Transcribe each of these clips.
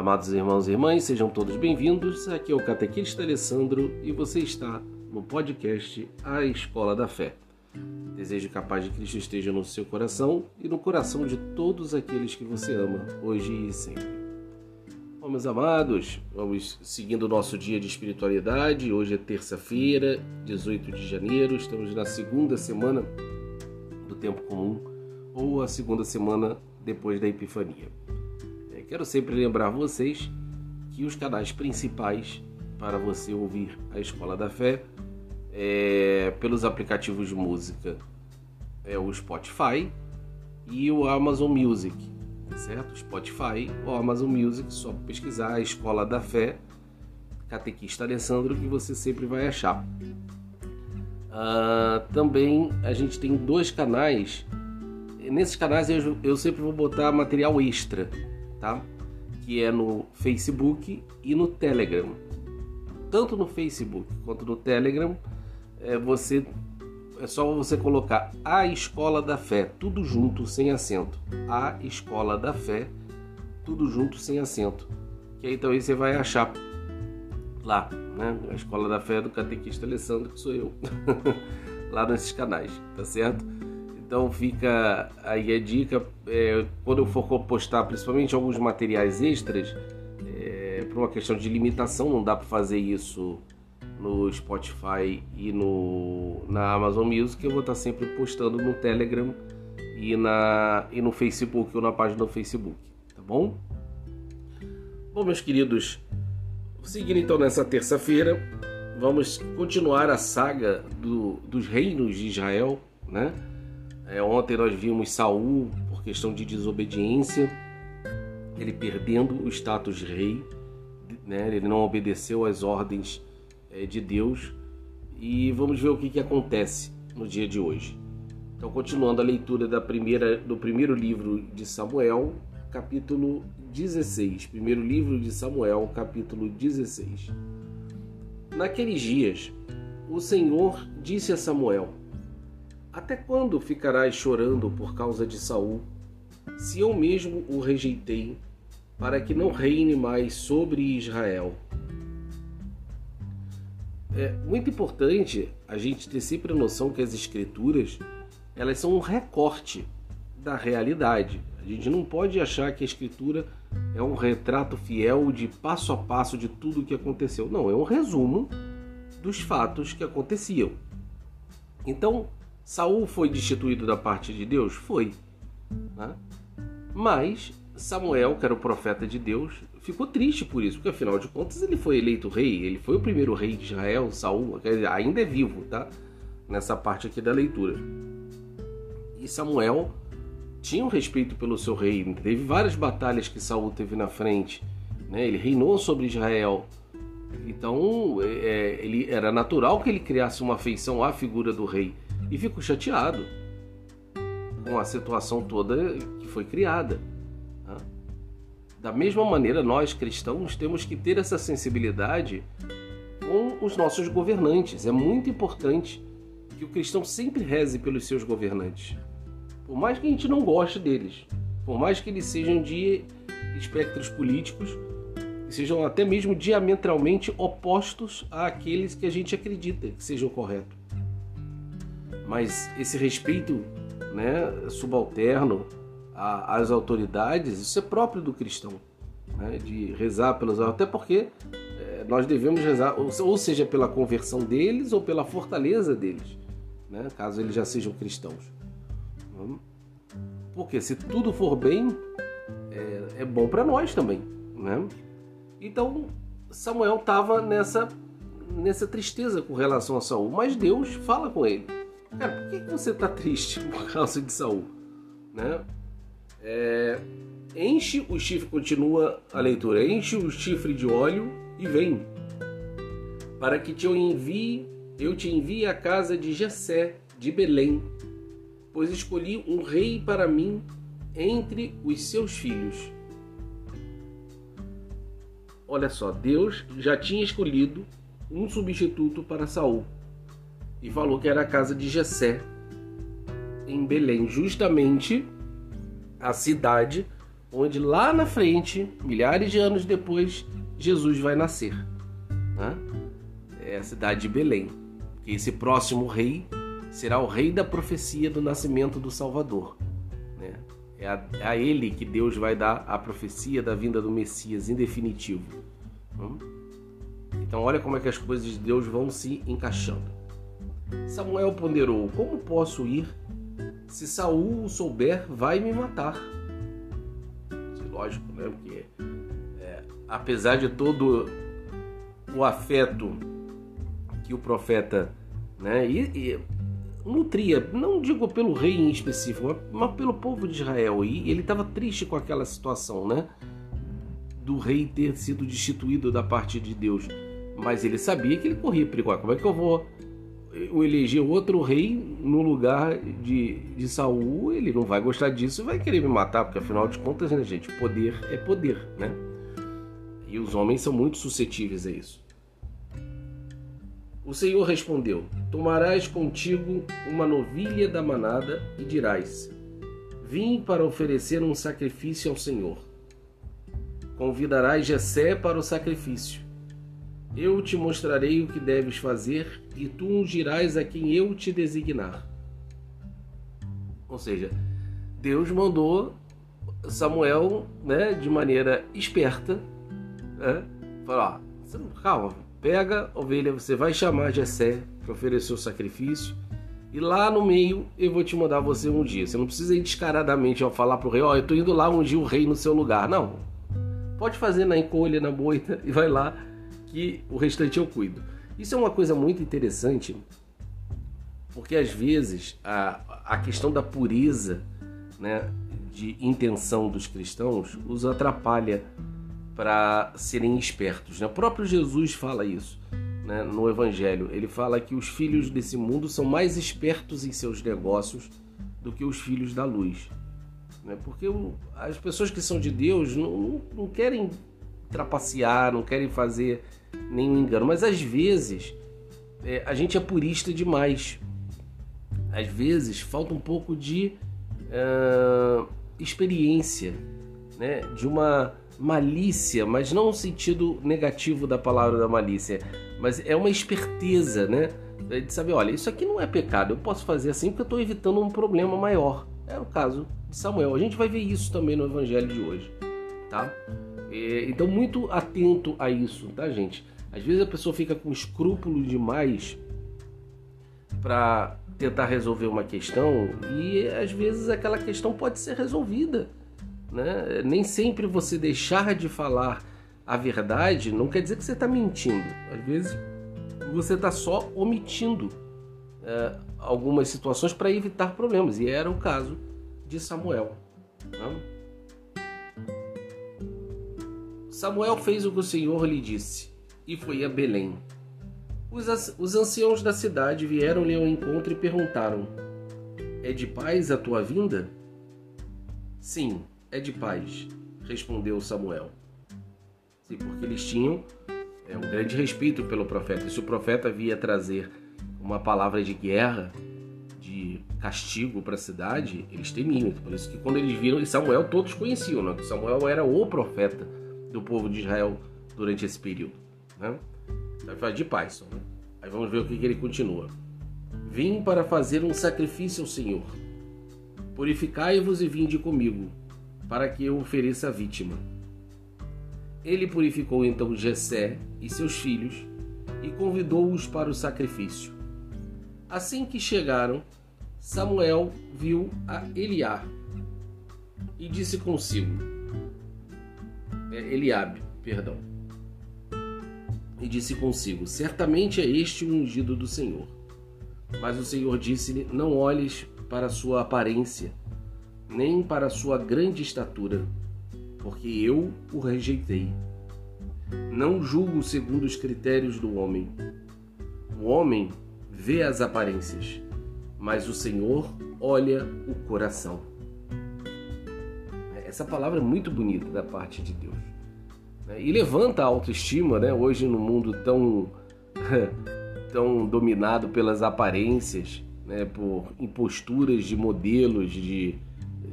Amados irmãos e irmãs, sejam todos bem-vindos. Aqui é o Catequista Alessandro e você está no podcast A Escola da Fé. Desejo que a paz de Cristo esteja no seu coração e no coração de todos aqueles que você ama, hoje e sempre. Bom, meus amados, vamos seguindo o nosso dia de espiritualidade. Hoje é terça-feira, 18 de janeiro, estamos na segunda semana do tempo comum ou a segunda semana depois da Epifania. Quero sempre lembrar vocês que os canais principais para você ouvir a Escola da Fé é, pelos aplicativos de música é o Spotify e o Amazon Music, tá certo? Spotify ou Amazon Music, só pesquisar a Escola da Fé, Catequista Alessandro, que você sempre vai achar. Uh, também a gente tem dois canais. Nesses canais eu, eu sempre vou botar material extra tá? Que é no Facebook e no Telegram. Tanto no Facebook quanto no Telegram, é, você é só você colocar a Escola da Fé, tudo junto, sem acento. A Escola da Fé, tudo junto, sem acento. Que aí também você vai achar lá, né? A Escola da Fé do Catequista Alessandro, que sou eu, lá nesses canais, tá certo? Então fica aí a dica, é, quando eu for postar principalmente alguns materiais extras, é, por uma questão de limitação, não dá para fazer isso no Spotify e no, na Amazon Music, eu vou estar sempre postando no Telegram e, na, e no Facebook ou na página do Facebook, tá bom? Bom, meus queridos, seguindo então nessa terça-feira, vamos continuar a saga do, dos reinos de Israel, né? É, ontem nós vimos Saul, por questão de desobediência, ele perdendo o status de rei, né? ele não obedeceu às ordens é, de Deus. E vamos ver o que, que acontece no dia de hoje. Então, continuando a leitura da primeira, do primeiro livro de Samuel, capítulo 16. Primeiro livro de Samuel, capítulo 16. Naqueles dias, o Senhor disse a Samuel: até quando ficarás chorando por causa de Saul, se eu mesmo o rejeitei, para que não reine mais sobre Israel? É muito importante a gente ter sempre a noção que as escrituras elas são um recorte da realidade. A gente não pode achar que a escritura é um retrato fiel de passo a passo de tudo o que aconteceu. Não, é um resumo dos fatos que aconteciam. Então, Saul foi destituído da parte de Deus? Foi. Né? Mas Samuel, que era o profeta de Deus, ficou triste por isso, porque afinal de contas ele foi eleito rei, ele foi o primeiro rei de Israel, Saul, ainda é vivo, tá? Nessa parte aqui da leitura. E Samuel tinha um respeito pelo seu rei, teve várias batalhas que Saul teve na frente, né? Ele reinou sobre Israel. Então, é, ele era natural que ele criasse uma afeição à figura do rei e ficou chateado com a situação toda que foi criada. Né? Da mesma maneira, nós cristãos temos que ter essa sensibilidade com os nossos governantes. É muito importante que o cristão sempre reze pelos seus governantes. Por mais que a gente não goste deles, por mais que eles sejam de espectros políticos, sejam até mesmo diametralmente opostos àqueles que a gente acredita que sejam corretos. Mas esse respeito né, subalterno às autoridades, isso é próprio do cristão, né, de rezar pelos até porque é, nós devemos rezar, ou seja, pela conversão deles ou pela fortaleza deles, né, caso eles já sejam cristãos. Porque se tudo for bem, é, é bom para nós também. Né? Então Samuel estava nessa, nessa tristeza com relação a Saul, mas Deus fala com ele. Cara, por que, você está triste por causa de Saul? Né? É, enche o chifre, continua a leitura, enche o chifre de óleo e vem, para que te eu envie, eu te envie à casa de Jessé, de Belém, pois escolhi um rei para mim entre os seus filhos. Olha só, Deus já tinha escolhido um substituto para Saul e falou que era a casa de Jessé em Belém, justamente a cidade onde lá na frente, milhares de anos depois, Jesus vai nascer. Né? É a cidade de Belém. Esse próximo rei será o rei da profecia do nascimento do Salvador. Né? É, a, é a ele que Deus vai dar a profecia da vinda do Messias em definitivo. Hum? Então olha como é que as coisas de Deus vão se encaixando. Samuel ponderou: Como posso ir? Se Saul souber, vai me matar. Lógico, né? Porque é, apesar de todo o afeto que o profeta né, e, e nutria, não digo pelo rei em específico, mas, mas pelo povo de Israel. E ele estava triste com aquela situação, né? Do rei ter sido destituído da parte de Deus. Mas ele sabia que ele corria perigo. Como é que eu vou eu eleger outro rei no lugar de, de Saul, ele não vai gostar disso e vai querer me matar, porque afinal de contas, né, gente, poder é poder, né? E os homens são muito suscetíveis a isso. O Senhor respondeu: Tomarás contigo uma novilha da manada e dirás: Vim para oferecer um sacrifício ao Senhor. Convidarás Jessé para o sacrifício eu te mostrarei o que deves fazer e tu ungirás a quem eu te designar. Ou seja, Deus mandou Samuel, né, de maneira esperta, né, falar: calma, pega a ovelha, você vai chamar Jessé para oferecer o sacrifício. E lá no meio eu vou te mandar você um dia. Você não precisa ir descaradamente ao falar para o rei: Ó, eu estou indo lá ungir o rei no seu lugar. Não. Pode fazer na encolha, na moita e vai lá que o restante eu cuido. Isso é uma coisa muito interessante, porque às vezes a, a questão da pureza né, de intenção dos cristãos os atrapalha para serem espertos. Né? O próprio Jesus fala isso né, no Evangelho. Ele fala que os filhos desse mundo são mais espertos em seus negócios do que os filhos da luz. Né? Porque o, as pessoas que são de Deus não, não, não querem trapacear, não querem fazer nenhum engano. Mas às vezes é, a gente é purista demais. Às vezes falta um pouco de uh, experiência, né? de uma malícia, mas não no sentido negativo da palavra da malícia, mas é uma esperteza, né? De saber, olha, isso aqui não é pecado, eu posso fazer assim porque eu estou evitando um problema maior. É o caso de Samuel. A gente vai ver isso também no evangelho de hoje, tá? É, então, muito atento a isso, tá, gente? Às vezes a pessoa fica com escrúpulo demais para tentar resolver uma questão e às vezes aquela questão pode ser resolvida. Né? Nem sempre você deixar de falar a verdade não quer dizer que você está mentindo. Às vezes você está só omitindo é, algumas situações para evitar problemas. E era o caso de Samuel. Né? Samuel fez o que o Senhor lhe disse e foi a Belém. Os, os anciãos da cidade vieram-lhe ao encontro e perguntaram: É de paz a tua vinda? Sim, é de paz, respondeu Samuel. Sim, porque eles tinham é, um grande respeito pelo profeta. E se o profeta via trazer uma palavra de guerra, de castigo para a cidade, eles temiam. Por isso que quando eles viram, e Samuel todos conheciam, né? Samuel era o profeta do povo de Israel durante esse período. Né? Vai falar de paz. Né? Aí vamos ver o que, que ele continua. Vim para fazer um sacrifício ao Senhor. Purificai-vos e vinde comigo, para que eu ofereça a vítima. Ele purificou então Jessé e seus filhos e convidou-os para o sacrifício. Assim que chegaram, Samuel viu a Eliá e disse consigo: Eliabe, perdão. E disse consigo: Certamente é este o ungido do Senhor. Mas o Senhor disse-lhe: Não olhes para a sua aparência, nem para a sua grande estatura, porque eu o rejeitei. Não julgo segundo os critérios do homem. O homem vê as aparências, mas o Senhor olha o coração. Essa palavra é muito bonita da parte de Deus. Né? E levanta a autoestima, né? Hoje no mundo tão, tão dominado pelas aparências, né? por imposturas de modelos, de,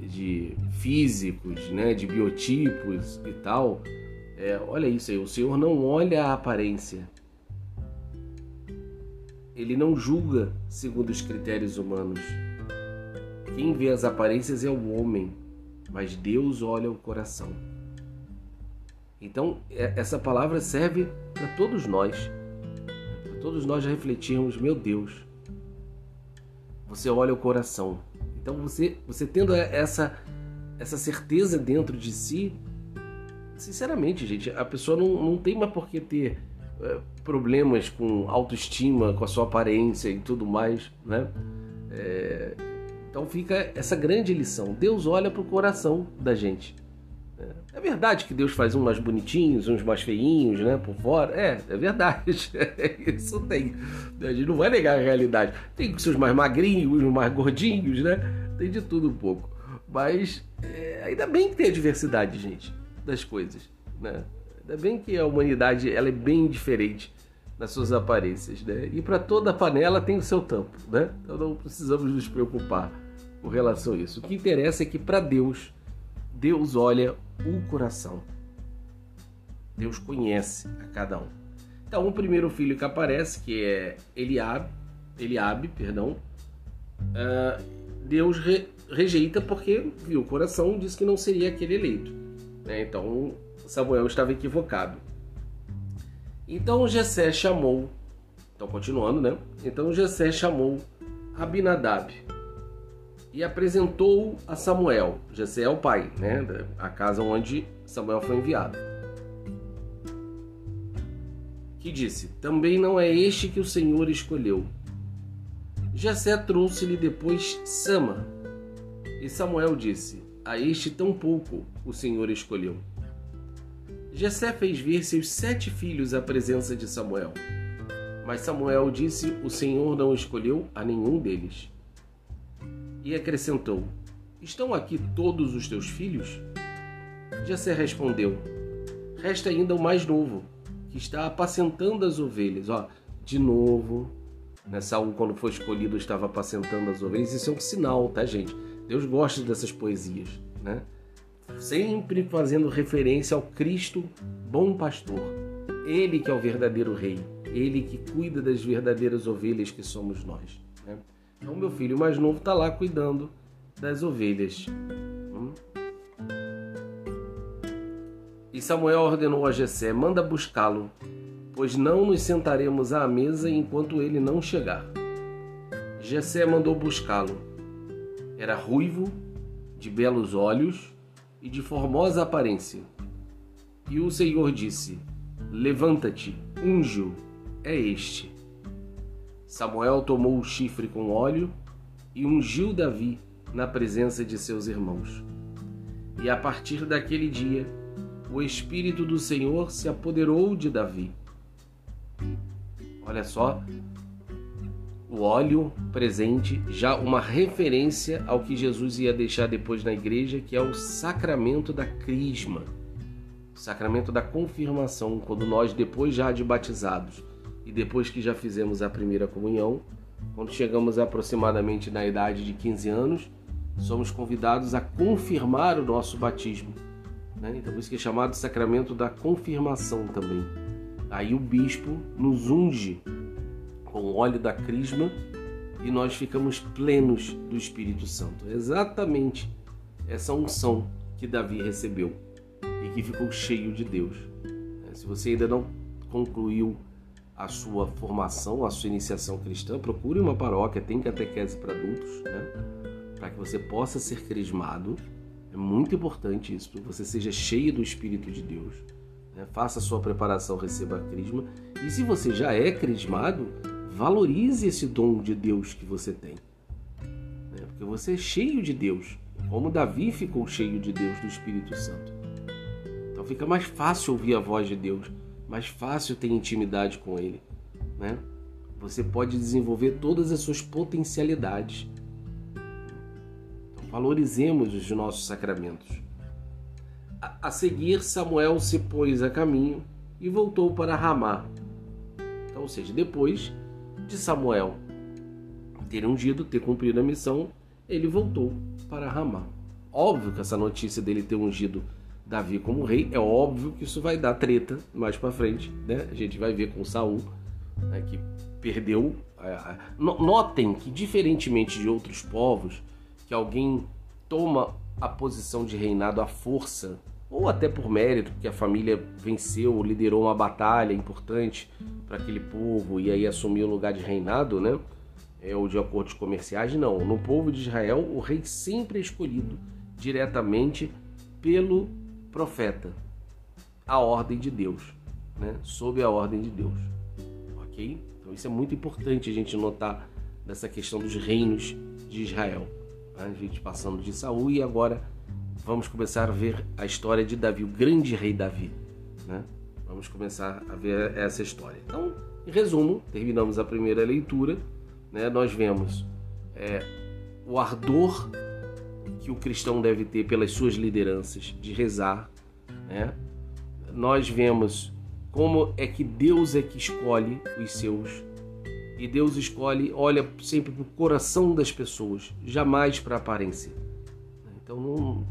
de físicos, né, de biotipos e tal, é, olha isso aí, o Senhor não olha a aparência. Ele não julga segundo os critérios humanos. Quem vê as aparências é o homem, mas Deus olha o coração. Então, é, essa palavra serve para todos nós. Para todos nós refletirmos, meu Deus, você olha o coração. Então, você, você tendo essa, essa certeza dentro de si, sinceramente, gente, a pessoa não, não tem mais por que ter é, problemas com autoestima, com a sua aparência e tudo mais, né? É, então fica essa grande lição. Deus olha para o coração da gente. É verdade que Deus faz uns mais bonitinhos, uns mais feinhos, né? Por fora. É, é verdade. Isso tem. A gente não vai negar a realidade. Tem os seus mais magrinhos, os mais gordinhos, né? Tem de tudo um pouco. Mas é, ainda bem que tem a diversidade, gente, das coisas, né? Ainda bem que a humanidade ela é bem diferente nas suas aparências, né? E para toda panela tem o seu tampo, né? Então não precisamos nos preocupar com relação a isso. O que interessa é que para Deus Deus olha o coração. Deus conhece a cada um. Então, o primeiro filho que aparece, que é Eliab, Eliabe, perdão, uh, Deus re, rejeita porque viu o coração, disse que não seria aquele eleito. Né? Então, Samuel estava equivocado. Então, Jessé chamou, então continuando, né? Então, Jessé chamou Abinadab, e apresentou a Samuel. Jessé é o pai, né? A casa onde Samuel foi enviado. Que disse: Também não é este que o Senhor escolheu. Jessé trouxe-lhe depois Sama. E Samuel disse: A este tão pouco o Senhor escolheu. Jessé fez vir seus sete filhos à presença de Samuel. Mas Samuel disse: O Senhor não escolheu a nenhum deles e acrescentou: Estão aqui todos os teus filhos? Jessé respondeu: Resta ainda o mais novo, que está apacentando as ovelhas. Ó, de novo, né, Saul, quando foi escolhido, estava apacentando as ovelhas. Isso é um sinal, tá, gente? Deus gosta dessas poesias, né? Sempre fazendo referência ao Cristo, bom pastor. Ele que é o verdadeiro rei, ele que cuida das verdadeiras ovelhas que somos nós. Então, meu filho mais novo está lá cuidando das ovelhas. Hum? E Samuel ordenou a Jessé: manda buscá-lo, pois não nos sentaremos à mesa enquanto ele não chegar. Jessé mandou buscá-lo. Era ruivo, de belos olhos e de formosa aparência. E o Senhor disse: Levanta-te, unge-o, é este. Samuel tomou o chifre com óleo e ungiu Davi na presença de seus irmãos. E a partir daquele dia, o Espírito do Senhor se apoderou de Davi. Olha só, o óleo presente, já uma referência ao que Jesus ia deixar depois na igreja, que é o sacramento da crisma, o sacramento da confirmação, quando nós, depois já de batizados, e depois que já fizemos a primeira comunhão, quando chegamos aproximadamente na idade de 15 anos, somos convidados a confirmar o nosso batismo. Né? Então, por isso que é chamado sacramento da confirmação também. Aí o bispo nos unge com o óleo da crisma e nós ficamos plenos do Espírito Santo. É exatamente essa unção que Davi recebeu e que ficou cheio de Deus. Se você ainda não concluiu a sua formação, a sua iniciação cristã, procure uma paróquia, tem catequese para adultos, né? para que você possa ser crismado. É muito importante isso, para que você seja cheio do Espírito de Deus. Né? Faça a sua preparação, receba a crisma. E se você já é crismado, valorize esse dom de Deus que você tem. Né? Porque você é cheio de Deus, como Davi ficou cheio de Deus, do Espírito Santo. Então fica mais fácil ouvir a voz de Deus mais fácil ter intimidade com Ele. Né? Você pode desenvolver todas as suas potencialidades. Então, valorizemos os nossos sacramentos. A, a seguir, Samuel se pôs a caminho e voltou para Ramá. Então, ou seja, depois de Samuel ter ungido, ter cumprido a missão, ele voltou para Ramá. óbvio que essa notícia dele ter ungido Davi como rei, é óbvio que isso vai dar treta mais para frente, né? A gente vai ver com Saul, né, que perdeu. Notem que diferentemente de outros povos, que alguém toma a posição de reinado à força ou até por mérito, que a família venceu, liderou uma batalha importante para aquele povo e aí assumiu o lugar de reinado, né? É, ou de acordos comerciais, não. No povo de Israel, o rei sempre é escolhido diretamente pelo profeta, a ordem de Deus, né? sob a ordem de Deus. Ok? Então isso é muito importante a gente notar nessa questão dos reinos de Israel. A gente passando de Saul e agora vamos começar a ver a história de Davi, o grande rei Davi. Né? Vamos começar a ver essa história. Então, em resumo, terminamos a primeira leitura. Né? Nós vemos é, o ardor que o cristão deve ter pelas suas lideranças, de rezar. Né? Nós vemos como é que Deus é que escolhe os seus. E Deus escolhe, olha sempre para o coração das pessoas, jamais para a aparência. Então, não,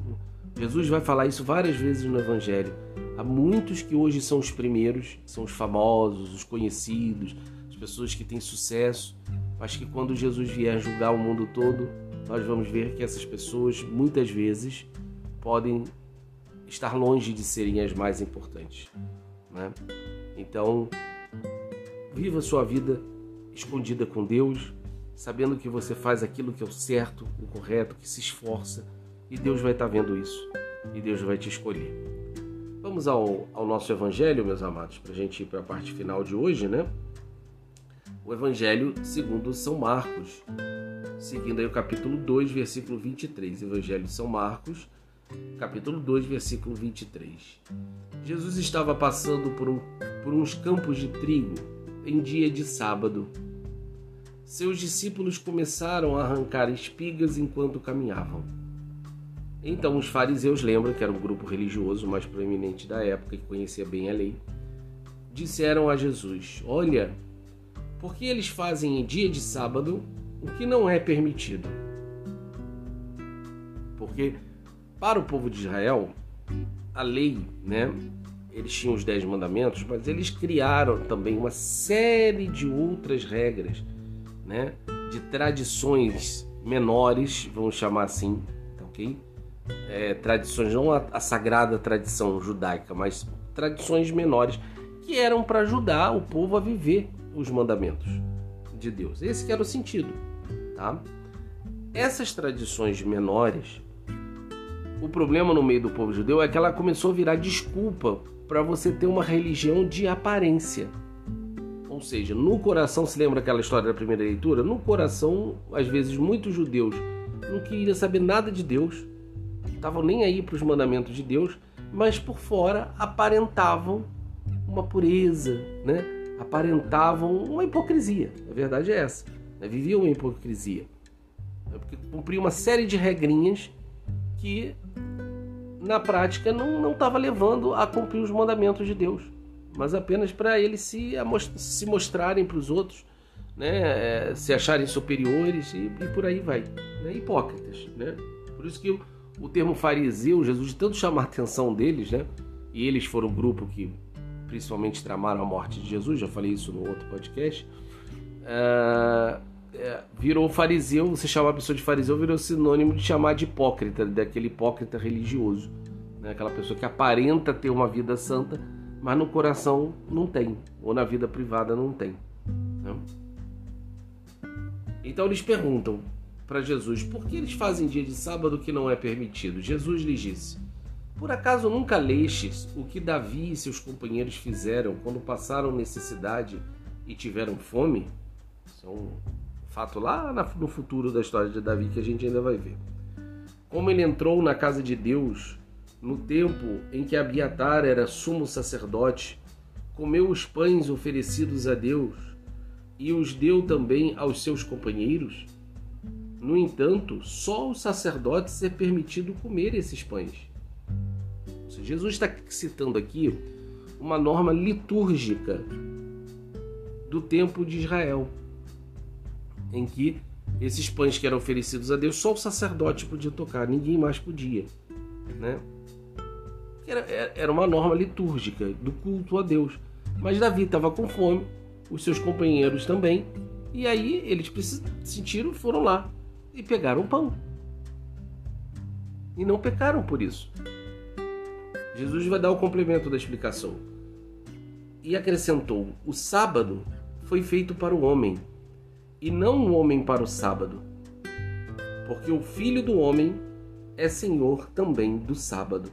Jesus vai falar isso várias vezes no Evangelho. Há muitos que hoje são os primeiros, são os famosos, os conhecidos, as pessoas que têm sucesso, mas que quando Jesus vier julgar o mundo todo, nós vamos ver que essas pessoas muitas vezes podem estar longe de serem as mais importantes. Né? Então, viva sua vida escondida com Deus, sabendo que você faz aquilo que é o certo, o correto, que se esforça, e Deus vai estar vendo isso, e Deus vai te escolher. Vamos ao, ao nosso Evangelho, meus amados, para a gente ir para a parte final de hoje, né? O Evangelho segundo São Marcos, seguindo aí o capítulo 2, versículo 23. Evangelho de São Marcos, capítulo 2, versículo 23. Jesus estava passando por, um, por uns campos de trigo em dia de sábado. Seus discípulos começaram a arrancar espigas enquanto caminhavam. Então os fariseus lembram que era um grupo religioso mais proeminente da época que conhecia bem a lei. Disseram a Jesus: Olha, por que eles fazem em dia de sábado o que não é permitido. Porque para o povo de Israel, a lei, né? Eles tinham os dez mandamentos, mas eles criaram também uma série de outras regras, né? De tradições menores, vamos chamar assim, tá ok? É, tradições, não a, a sagrada tradição judaica, mas tradições menores que eram para ajudar o povo a viver os mandamentos de Deus. Esse era o sentido, tá? Essas tradições menores, o problema no meio do povo judeu é que ela começou a virar desculpa para você ter uma religião de aparência. Ou seja, no coração, se lembra aquela história da primeira leitura? No coração, às vezes, muitos judeus não queriam saber nada de Deus, estavam nem aí para os mandamentos de Deus, mas por fora aparentavam uma pureza, né? aparentavam uma hipocrisia. A verdade é essa. Né? Viviam uma hipocrisia. Né? Porque cumpriam uma série de regrinhas que na prática não estava levando a cumprir os mandamentos de Deus, mas apenas para eles se, se mostrarem para os outros, né? É, se acharem superiores e, e por aí vai. Né? Hipócritas. Né? Por isso que o, o termo fariseu, Jesus, de tanto chamar a atenção deles, né? e eles foram o grupo que principalmente tramaram a morte de Jesus, já falei isso no outro podcast, é, é, virou fariseu, você chamar a pessoa de fariseu virou sinônimo de chamar de hipócrita, daquele hipócrita religioso, né? aquela pessoa que aparenta ter uma vida santa, mas no coração não tem, ou na vida privada não tem. Né? Então eles perguntam para Jesus por que eles fazem dia de sábado que não é permitido. Jesus lhes disse: por acaso nunca lestes o que Davi e seus companheiros fizeram quando passaram necessidade e tiveram fome? Isso é um fato lá no futuro da história de Davi que a gente ainda vai ver. Como ele entrou na casa de Deus no tempo em que Abiatar era sumo sacerdote, comeu os pães oferecidos a Deus e os deu também aos seus companheiros? No entanto, só os sacerdotes é permitido comer esses pães. Jesus está citando aqui uma norma litúrgica do tempo de Israel, em que esses pães que eram oferecidos a Deus, só o sacerdote podia tocar, ninguém mais podia. Né? Era, era uma norma litúrgica do culto a Deus. Mas Davi estava com fome, os seus companheiros também, e aí eles sentiram, foram lá e pegaram o pão. E não pecaram por isso. Jesus vai dar o complemento da explicação. E acrescentou: O sábado foi feito para o homem, e não o homem para o sábado. Porque o filho do homem é senhor também do sábado.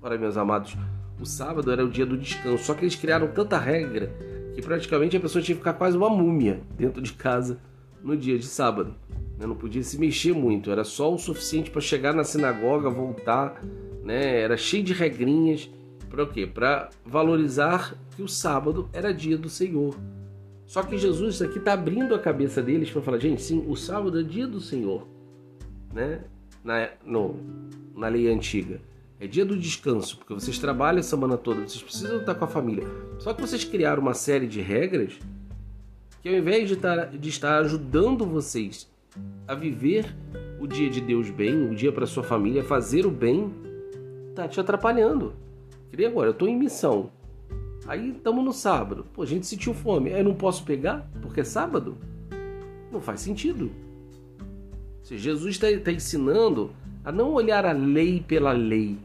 Ora, meus amados, o sábado era o dia do descanso, só que eles criaram tanta regra que praticamente a pessoa tinha que ficar quase uma múmia dentro de casa no dia de sábado. Né? Não podia se mexer muito, era só o suficiente para chegar na sinagoga, voltar, né? era cheio de regrinhas. Para o quê? Para valorizar que o sábado era dia do Senhor. Só que Jesus aqui está abrindo a cabeça deles para falar, gente, sim, o sábado é dia do Senhor, né? Na, no, na lei antiga. É dia do descanso, porque vocês trabalham a semana toda, vocês precisam estar com a família. Só que vocês criaram uma série de regras que ao invés de estar, de estar ajudando vocês a viver o dia de Deus bem, o dia para sua família, fazer o bem, tá te atrapalhando. Queria agora, eu estou em missão. Aí estamos no sábado. Pô, a gente sentiu fome. Aí não posso pegar porque é sábado? Não faz sentido. Se Jesus está tá ensinando a não olhar a lei pela lei,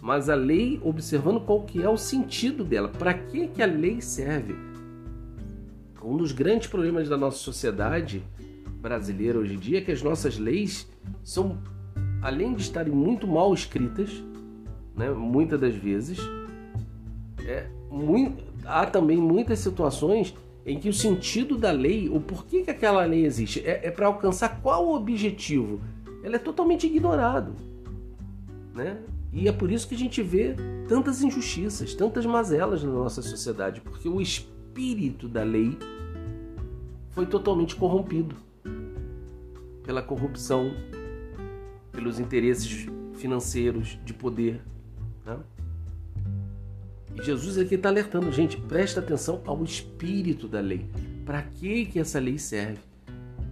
mas a lei observando qual que é o sentido dela, para que que a lei serve. Um dos grandes problemas da nossa sociedade brasileira hoje em dia é que as nossas leis são, além de estarem muito mal escritas, né, muitas das vezes, é, muito, há também muitas situações em que o sentido da lei, o porquê que aquela lei existe, é, é para alcançar qual objetivo, ela é totalmente ignorado. Né? E é por isso que a gente vê tantas injustiças, tantas mazelas na nossa sociedade, porque o espírito da lei foi totalmente corrompido pela corrupção, pelos interesses financeiros, de poder. Né? E Jesus aqui está alertando, gente, presta atenção ao espírito da lei. Para que, que essa lei serve?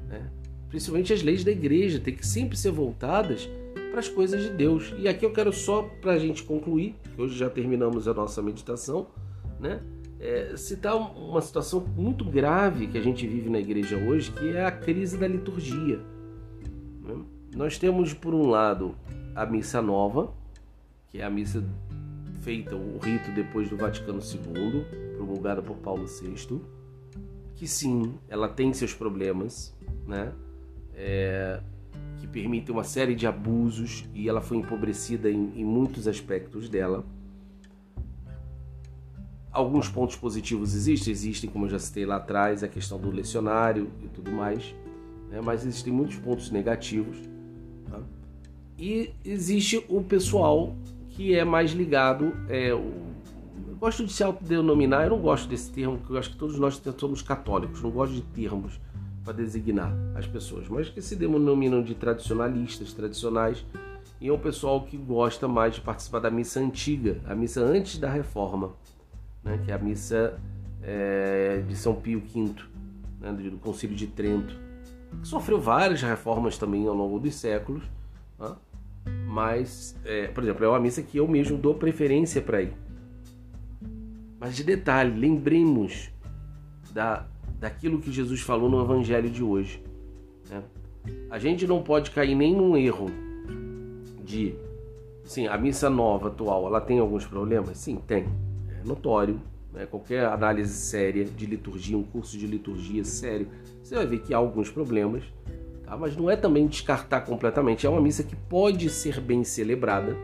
Né? Principalmente as leis da igreja, tem que sempre ser voltadas para as coisas de Deus. E aqui eu quero só para a gente concluir, que hoje já terminamos a nossa meditação, né? É, citar uma situação muito grave que a gente vive na igreja hoje, que é a crise da liturgia. Né? Nós temos, por um lado, a missa nova, que é a missa feita, o rito depois do Vaticano II, promulgada por Paulo VI, que sim, ela tem seus problemas, né? É, que permite uma série de abusos e ela foi empobrecida em, em muitos aspectos dela. Alguns pontos positivos existem, existem, como eu já citei lá atrás, a questão do lecionário e tudo mais, né? mas existem muitos pontos negativos. Tá? E existe o pessoal que é mais ligado. É, eu gosto de se autodenominar, eu não gosto desse termo, porque eu acho que todos nós somos católicos, não gosto de termos para designar as pessoas, mas que se denominam de tradicionalistas, tradicionais, e é um pessoal que gosta mais de participar da missa antiga, a missa antes da reforma, né, que é a missa é, de São Pio V, né, do Concílio de Trento, que sofreu várias reformas também ao longo dos séculos, né, mas, é, por exemplo, é uma missa que eu mesmo dou preferência para ir. Mas de detalhe, lembremos da daquilo que Jesus falou no Evangelho de hoje. Né? A gente não pode cair nem num erro de, sim, a missa nova atual, ela tem alguns problemas? Sim, tem, é notório. Né? Qualquer análise séria de liturgia, um curso de liturgia sério, você vai ver que há alguns problemas, tá? mas não é também descartar completamente. É uma missa que pode ser bem celebrada,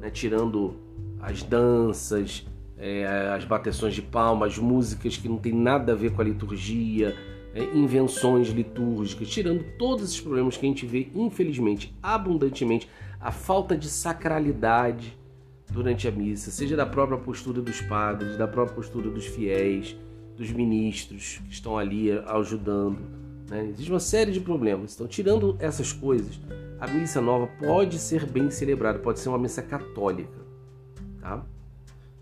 né? tirando as danças, é, as bateções de palmas, músicas que não tem nada a ver com a liturgia, é, invenções litúrgicas, tirando todos esses problemas que a gente vê, infelizmente, abundantemente, a falta de sacralidade durante a missa, seja da própria postura dos padres, da própria postura dos fiéis, dos ministros que estão ali ajudando. Né? Existe uma série de problemas. Então, tirando essas coisas, a missa nova pode ser bem celebrada, pode ser uma missa católica. Tá?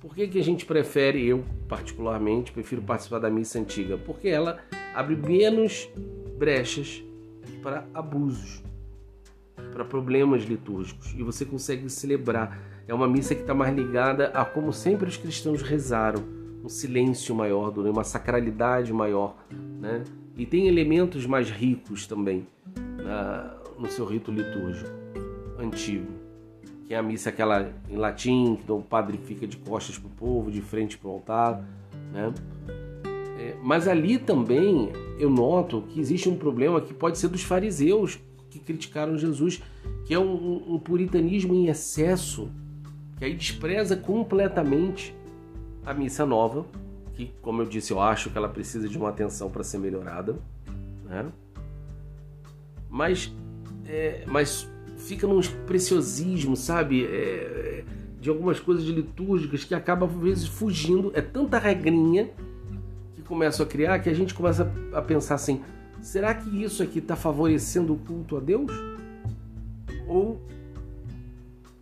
Por que, que a gente prefere, eu particularmente, prefiro participar da missa antiga? Porque ela abre menos brechas para abusos, para problemas litúrgicos e você consegue celebrar. É uma missa que está mais ligada a como sempre os cristãos rezaram, um silêncio maior, uma sacralidade maior, né? E tem elementos mais ricos também na, no seu rito litúrgico antigo, que é a missa aquela em latim, que o padre fica de costas para o povo, de frente para o altar, né? É, mas ali também eu noto que existe um problema que pode ser dos fariseus que criticaram Jesus, que é um, um puritanismo em excesso, que aí despreza completamente a missa nova, que, como eu disse, eu acho que ela precisa de uma atenção para ser melhorada, né? Mas, é, mas fica num preciosismo, sabe? É, de algumas coisas litúrgicas que acaba às vezes fugindo. É tanta regrinha que começam a criar que a gente começa a pensar assim: será que isso aqui está favorecendo o culto a Deus? Ou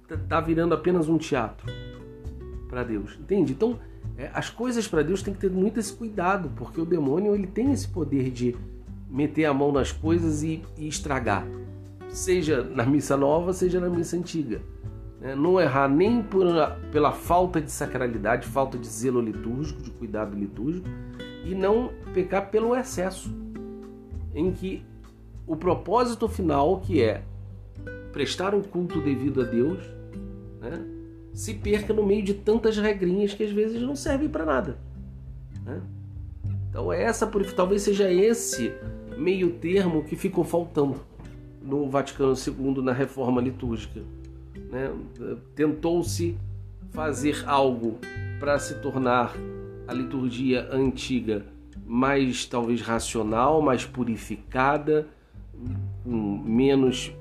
está virando apenas um teatro para Deus? Entende? Então é, as coisas para Deus tem que ter muito esse cuidado, porque o demônio ele tem esse poder de meter a mão nas coisas e, e estragar, seja na missa nova, seja na missa antiga. É, não errar nem por, pela falta de sacralidade, falta de zelo litúrgico, de cuidado litúrgico, e não pecar pelo excesso, em que o propósito final, que é prestar um culto devido a Deus, né, se perca no meio de tantas regrinhas que às vezes não servem para nada. Né? Então essa talvez seja esse meio termo que ficou faltando no Vaticano II na reforma litúrgica. Né? Tentou-se fazer algo para se tornar a liturgia antiga mais talvez racional, mais purificada, com menos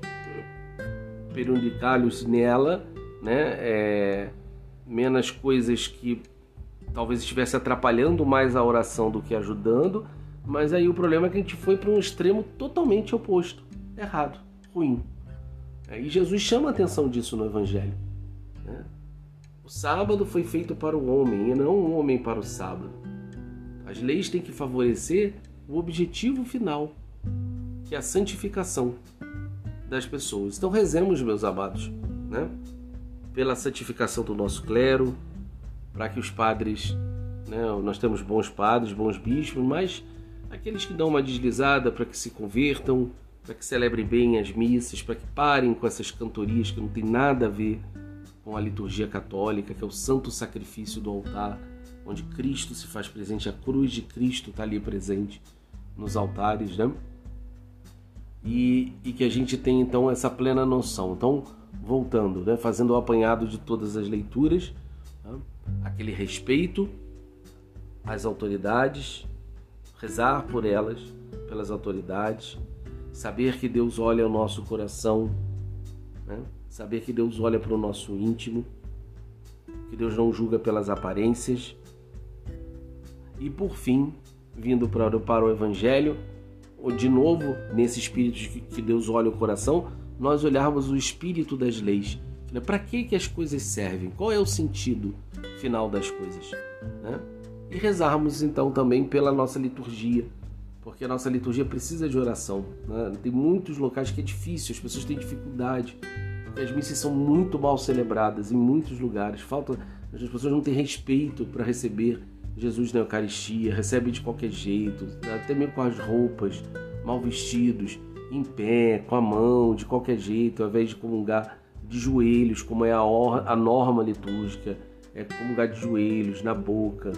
perundicalhos nela, né? É, menos coisas que talvez estivesse atrapalhando mais a oração do que ajudando, mas aí o problema é que a gente foi para um extremo totalmente oposto, errado, ruim. E Jesus chama a atenção disso no Evangelho. Né? O sábado foi feito para o homem e não o homem para o sábado. As leis têm que favorecer o objetivo final, que é a santificação das pessoas. Então rezemos, meus amados, né? Pela santificação do nosso clero, para que os padres, né, nós temos bons padres, bons bispos, mas aqueles que dão uma deslizada para que se convertam, para que celebrem bem as missas, para que parem com essas cantorias que não tem nada a ver com a liturgia católica, que é o santo sacrifício do altar, onde Cristo se faz presente, a cruz de Cristo está ali presente nos altares, né? E, e que a gente tem então essa plena noção. Então, voltando, né, fazendo o apanhado de todas as leituras, né, aquele respeito às autoridades, rezar por elas, pelas autoridades, saber que Deus olha o nosso coração, né, saber que Deus olha para o nosso íntimo, que Deus não julga pelas aparências. E por fim, vindo para, o Evangelho, de novo, nesse espírito de que Deus olha o coração, nós olharmos o espírito das leis. Para que, que as coisas servem? Qual é o sentido final das coisas? Né? E rezarmos então também pela nossa liturgia, porque a nossa liturgia precisa de oração. Né? Tem muitos locais que é difícil, as pessoas têm dificuldade, porque as missas são muito mal celebradas em muitos lugares. Falta, as pessoas não têm respeito para receber Jesus na Eucaristia, recebem de qualquer jeito, até mesmo com as roupas, mal vestidos em pé, com a mão, de qualquer jeito, ao invés de comungar de joelhos, como é a, a norma litúrgica, é comungar de joelhos, na boca.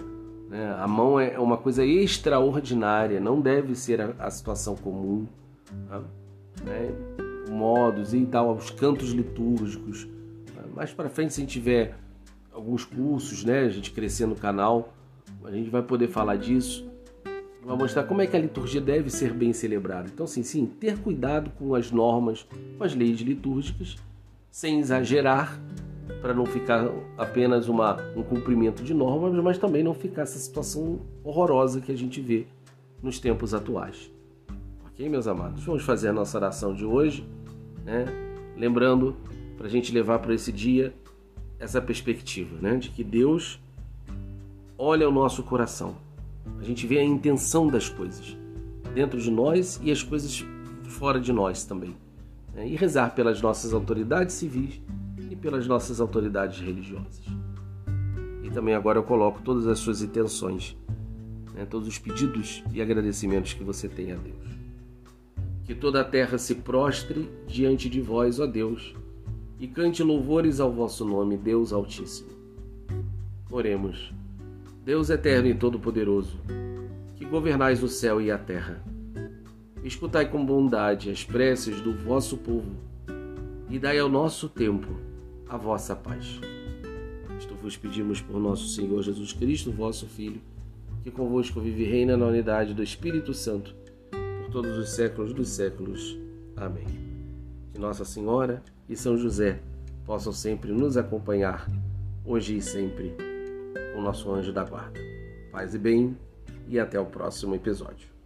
Né? A mão é uma coisa extraordinária, não deve ser a, a situação comum. Tá? Né? Modos e tal, os cantos litúrgicos. Tá? Mais para frente, se a gente tiver alguns cursos, né, a gente crescer no canal, a gente vai poder falar disso vai mostrar como é que a liturgia deve ser bem celebrada. Então, sim, sim, ter cuidado com as normas, com as leis litúrgicas, sem exagerar, para não ficar apenas uma, um cumprimento de normas, mas também não ficar essa situação horrorosa que a gente vê nos tempos atuais. Ok, meus amados? Vamos fazer a nossa oração de hoje, né? lembrando para a gente levar para esse dia essa perspectiva né? de que Deus olha o nosso coração a gente vê a intenção das coisas. dentro de nós e as coisas fora de nós também. Né? E rezar pelas nossas autoridades civis e pelas nossas autoridades religiosas. E também agora eu coloco todas as suas intenções, né? todos os pedidos e agradecimentos que você tem a Deus. Que toda a terra se prostre diante de vós, ó Deus, e cante louvores ao vosso nome, Deus Altíssimo. Oremos. Deus eterno e todo-poderoso, que governais o céu e a terra, escutai com bondade as preces do vosso povo e dai ao nosso tempo a vossa paz. Isto vos pedimos por nosso Senhor Jesus Cristo, vosso Filho, que convosco vive e reina na unidade do Espírito Santo, por todos os séculos dos séculos. Amém. Que Nossa Senhora e São José possam sempre nos acompanhar, hoje e sempre o nosso anjo da guarda. Paz e bem, e até o próximo episódio.